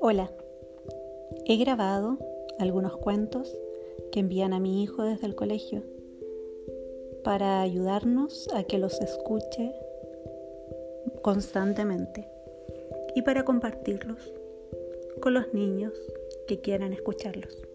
Hola, he grabado algunos cuentos que envían a mi hijo desde el colegio para ayudarnos a que los escuche constantemente y para compartirlos con los niños que quieran escucharlos.